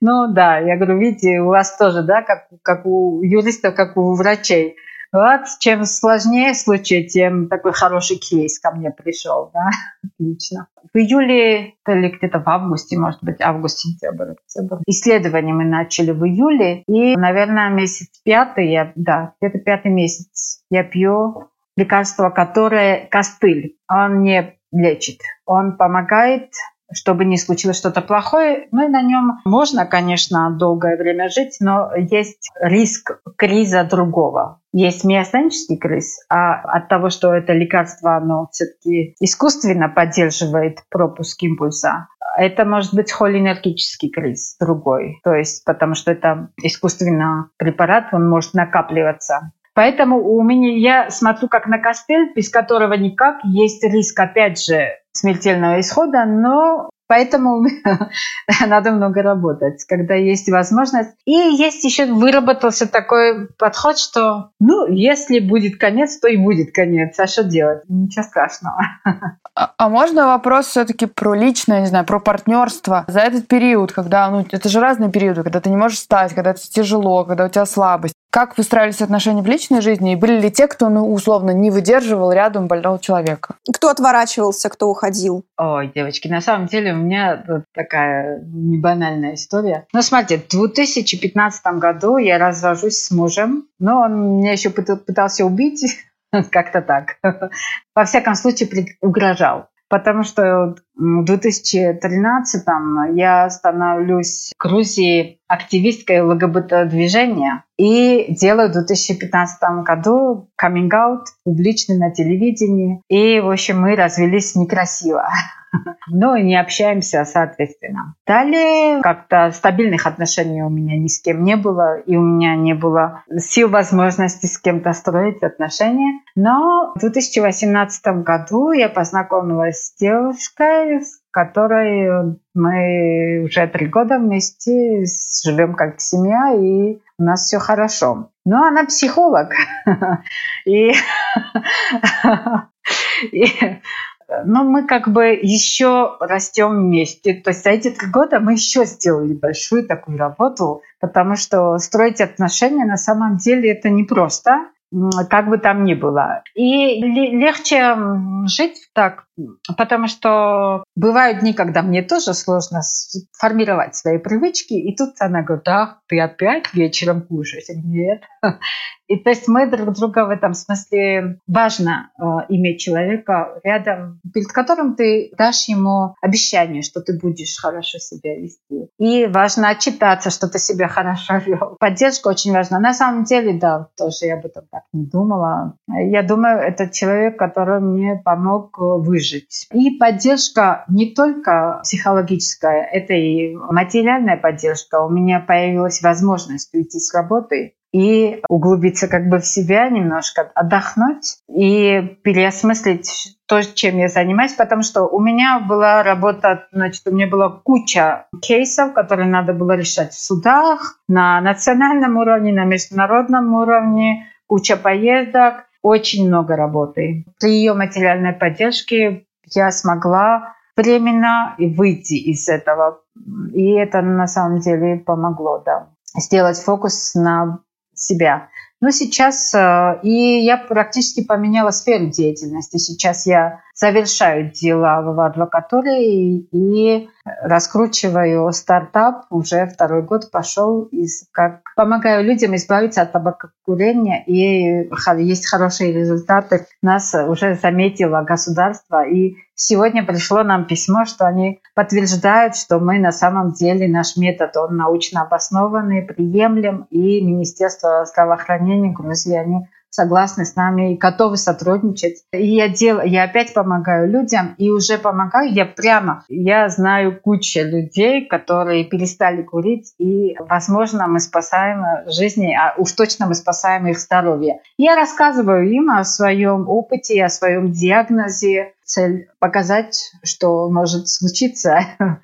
Ну да, я говорю, видите, у вас тоже, да, как, как у юристов, как у врачей. Вот, чем сложнее случай, тем такой хороший кейс ко мне пришел, да, отлично. В июле или где-то в августе, может быть, август-сентябрь, октябрь. Исследования мы начали в июле, и, наверное, месяц пятый, я, да, где-то пятый месяц я пью лекарство, которое костыль. Он не лечит, он помогает чтобы не случилось что-то плохое. Ну и на нем можно, конечно, долгое время жить, но есть риск криза другого. Есть миостенический криз, а от того, что это лекарство, оно все-таки искусственно поддерживает пропуск импульса, это может быть холинергический криз другой. То есть, потому что это искусственно препарат, он может накапливаться Поэтому у меня я смотрю как на костыль, без которого никак. Есть риск, опять же, смертельного исхода, но Поэтому надо много работать, когда есть возможность. И есть еще выработался такой подход, что ну, если будет конец, то и будет конец. А что делать? Ничего страшного. А, а можно вопрос все-таки про личное, не знаю, про партнерство? За этот период, когда, ну, это же разные периоды, когда ты не можешь встать, когда это тяжело, когда у тебя слабость. Как выстраивались отношения в личной жизни? И были ли те, кто, ну, условно, не выдерживал рядом больного человека? Кто отворачивался, кто уходил? Ой, девочки, на самом деле у меня такая не банальная история. Ну, смотрите, в 2015 году я развожусь с мужем, но он меня еще пытался убить, как-то так. Во всяком случае, угрожал. Потому что в 2013 я становлюсь в Грузии активисткой ЛГБТ-движения и делаю в 2015 году каминг-аут публичный на телевидении. И, в общем, мы развелись некрасиво. Ну и не общаемся, соответственно. Далее как-то стабильных отношений у меня ни с кем не было, и у меня не было сил, возможности с кем-то строить отношения. Но в 2018 году я познакомилась с девушкой, с которой мы уже три года вместе живем как семья, и у нас все хорошо. Но она психолог. И, и но мы как бы еще растем вместе. То есть за эти три года мы еще сделали большую такую работу, потому что строить отношения на самом деле это непросто как бы там ни было. И легче жить так, потому что бывают дни, когда мне тоже сложно формировать свои привычки, и тут она говорит, да, ты опять вечером кушаешь? Нет, И то есть мы друг друга в этом смысле важно э, иметь человека рядом, перед которым ты дашь ему обещание, что ты будешь хорошо себя вести. И важно отчитаться, что ты себя хорошо вел. Поддержка очень важна. На самом деле, да, тоже я об этом так не думала. Я думаю, это человек, который мне помог выжить. И поддержка не только психологическая, это и материальная поддержка. У меня появилась возможность уйти с работы и углубиться как бы в себя немножко, отдохнуть и переосмыслить то, чем я занимаюсь, потому что у меня была работа, значит, у меня была куча кейсов, которые надо было решать в судах, на национальном уровне, на международном уровне, куча поездок, очень много работы. При ее материальной поддержке я смогла временно выйти из этого. И это на самом деле помогло, да. Сделать фокус на себя. Но сейчас э, и я практически поменяла сферу деятельности. Сейчас я завершаю дела в адвокатуре и, раскручиваю стартап. Уже второй год пошел. Из, как помогаю людям избавиться от табакокурения. И есть хорошие результаты. Нас уже заметило государство. И сегодня пришло нам письмо, что они подтверждают, что мы на самом деле, наш метод, он научно обоснованный, приемлем. И Министерство здравоохранения Грузии, они согласны с нами и готовы сотрудничать. И я, дел, я опять помогаю людям, и уже помогаю я прямо. Я знаю кучу людей, которые перестали курить, и, возможно, мы спасаем жизни, а уж точно мы спасаем их здоровье. Я рассказываю им о своем опыте, о своем диагнозе, цель показать, что может случиться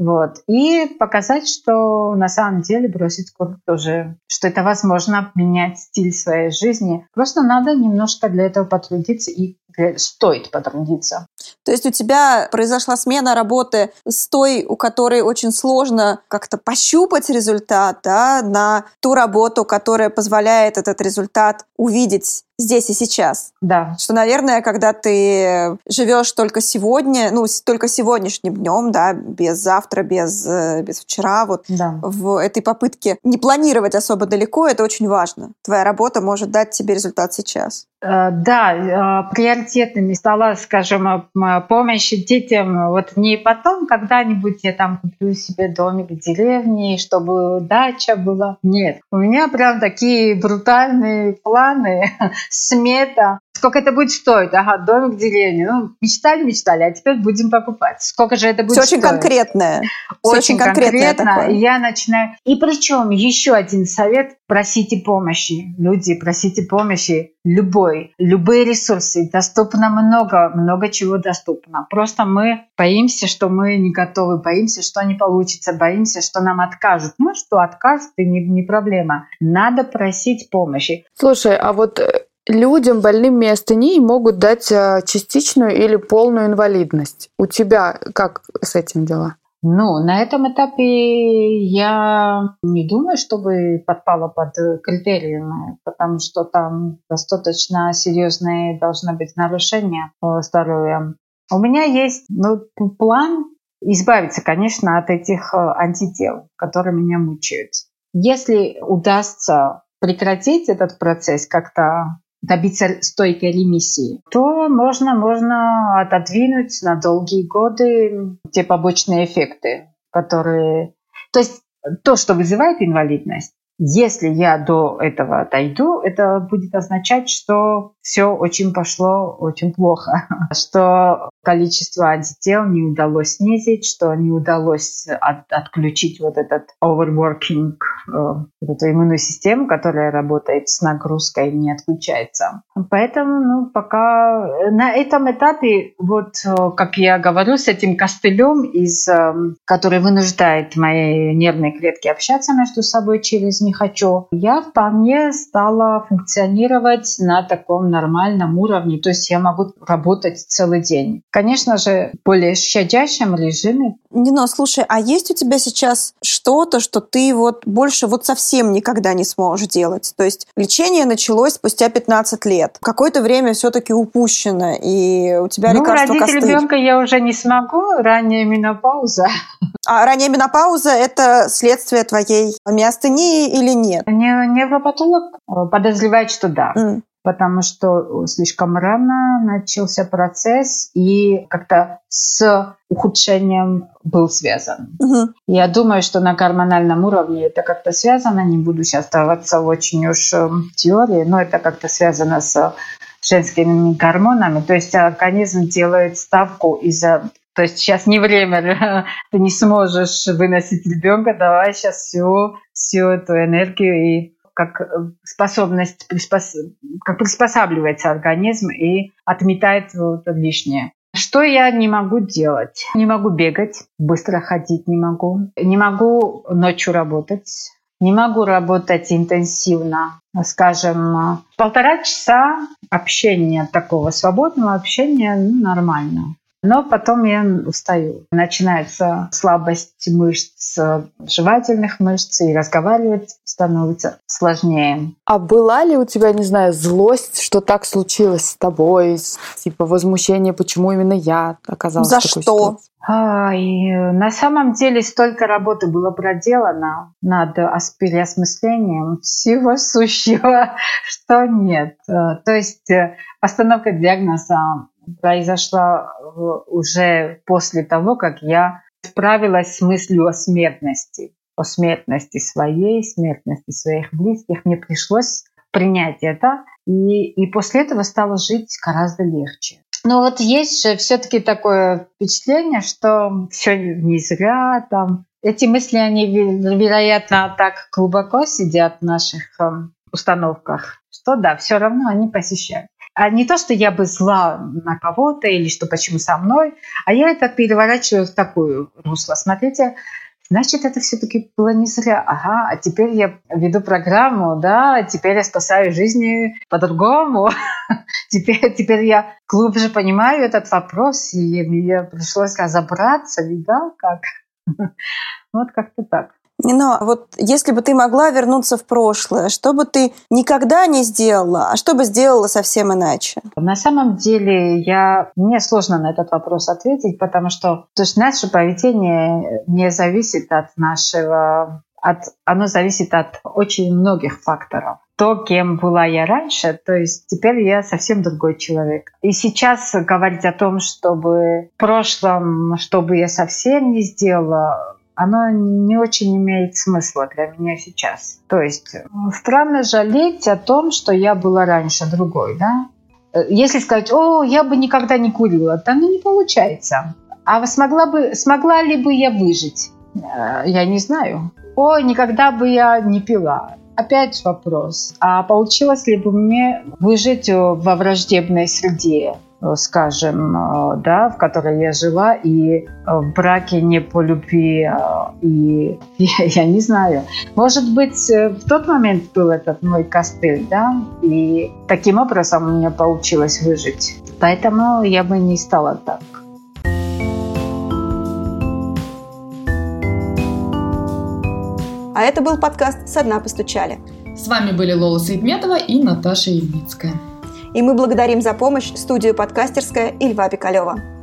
Вот. И показать, что на самом деле бросить курить тоже, что это возможно менять стиль своей жизни. Просто надо немножко для этого потрудиться и стоит потрудиться. То есть у тебя произошла смена работы с той, у которой очень сложно как-то пощупать результат, да, на ту работу, которая позволяет этот результат увидеть здесь и сейчас. Да. Что, наверное, когда ты живешь только сегодня, ну, только сегодняшним днем, да, без завтра, без, э, без вчера, вот да. в этой попытке не планировать особо далеко, это очень важно. Твоя работа может дать тебе результат сейчас. Э, да, э, приоритетными стала, скажем, помощь детям. Вот не потом, когда-нибудь я там куплю себе домик в деревне, чтобы дача была. Нет, у меня прям такие брутальные планы, смета. Сколько это будет стоить? Ага, домик в деревне. Ну, мечтали, мечтали, а теперь будем покупать. Сколько же это будет Все стоить? очень конкретное. Очень, очень конкретно. Такое. Я начинаю. И причем еще один совет. Просите помощи. Люди, просите помощи любой. Любые ресурсы. Доступно много, много чего доступно. Просто мы боимся, что мы не готовы, боимся, что не получится, боимся, что нам откажут. Ну что, откажут, и не, не проблема. Надо просить помощи. Слушай, а вот э, людям больным миостенией могут дать э, частичную или полную инвалидность. У тебя как с этим дела? Ну, на этом этапе я не думаю, чтобы подпала под критерии, потому что там достаточно серьезные должны быть нарушения здоровья. У меня есть ну, план избавиться, конечно, от этих э, антител, которые меня мучают. Если удастся прекратить этот процесс как-то добиться стойкой ремиссии, то можно, можно отодвинуть на долгие годы те побочные эффекты, которые... То есть то, что вызывает инвалидность, если я до этого дойду, это будет означать, что все очень пошло очень плохо, что количество антител не удалось снизить, что не удалось от, отключить вот этот overworking, э, эту иммунную систему, которая работает с нагрузкой, не отключается. Поэтому ну, пока на этом этапе, вот э, как я говорю, с этим костылем, из, э, который вынуждает мои нервные клетки общаться между собой через «не хочу», я вполне стала функционировать на таком нормальном уровне. То есть я могу работать целый день. Конечно же, в более щадящем режиме. Нино, слушай, а есть у тебя сейчас что-то, что ты вот больше вот совсем никогда не сможешь делать? То есть лечение началось спустя 15 лет. Какое-то время все-таки упущено, и у тебя ну, лекарство родить ребенка я уже не смогу, ранняя менопауза. А ранняя менопауза – это следствие твоей миостении или нет? Не, невропатолог подозревает, что да. Mm потому что слишком рано начался процесс и как-то с ухудшением был связан. Угу. Я думаю, что на гормональном уровне это как-то связано. Не буду сейчас оставаться в очень уж эм, теории, но это как-то связано с женскими гормонами. То есть организм делает ставку из-за то есть сейчас не время, ты не сможешь выносить ребенка, давай сейчас всю, всю эту энергию и как э, способность приспос... как приспосабливается организм и отметает вот лишнее. Что я не могу делать? Не могу бегать, быстро ходить не могу. Не могу ночью работать. Не могу работать интенсивно. Скажем, полтора часа общения такого свободного общения ну, нормально. Но потом я устаю. Начинается слабость мышц, жевательных мышц, и разговаривать становится сложнее. А была ли у тебя, не знаю, злость, что так случилось с тобой? Типа возмущение, почему именно я оказалась За в такой что? ситуации? На самом деле столько работы было проделано над переосмыслением всего сущего, что нет. Э, то есть э, постановка диагноза произошла уже после того, как я справилась с мыслью о смертности, о смертности своей, смертности своих близких. Мне пришлось принять это, и, и после этого стало жить гораздо легче. Но вот есть же все-таки такое впечатление, что все не зря там. Эти мысли, они, вероятно, так глубоко сидят в наших эм, установках, что да, все равно они посещают. А не то, что я бы зла на кого-то или что почему со мной, а я это переворачиваю в такую русло. Смотрите, значит, это все-таки было не зря. Ага, а теперь я веду программу, да, теперь я спасаю жизни по-другому. теперь, теперь я глубже понимаю этот вопрос, и мне пришлось разобраться, видал, как? вот как-то так. Но вот если бы ты могла вернуться в прошлое, что бы ты никогда не сделала, а что бы сделала совсем иначе? На самом деле я... мне сложно на этот вопрос ответить, потому что то есть наше поведение не зависит от нашего... От, оно зависит от очень многих факторов то, кем была я раньше, то есть теперь я совсем другой человек. И сейчас говорить о том, чтобы в прошлом, чтобы я совсем не сделала, оно не очень имеет смысла для меня сейчас. То есть э, странно жалеть о том, что я была раньше другой, да? Э, если сказать, о, я бы никогда не курила, то оно не получается. А смогла, бы, смогла ли бы я выжить? Э, я не знаю. О, никогда бы я не пила. Опять вопрос. А получилось ли бы мне выжить во враждебной среде? Э, скажем, э, да, в которой я жила, и э, в браке не по любви, и я, я не знаю. Может быть, в тот момент был этот мой костыль, да, и таким образом у меня получилось выжить. Поэтому я бы не стала так. А это был подкаст «Со дна постучали». С вами были Лола Саидметова и Наташа Ильницкая. И мы благодарим за помощь студию подкастерская и Льва Пикалева.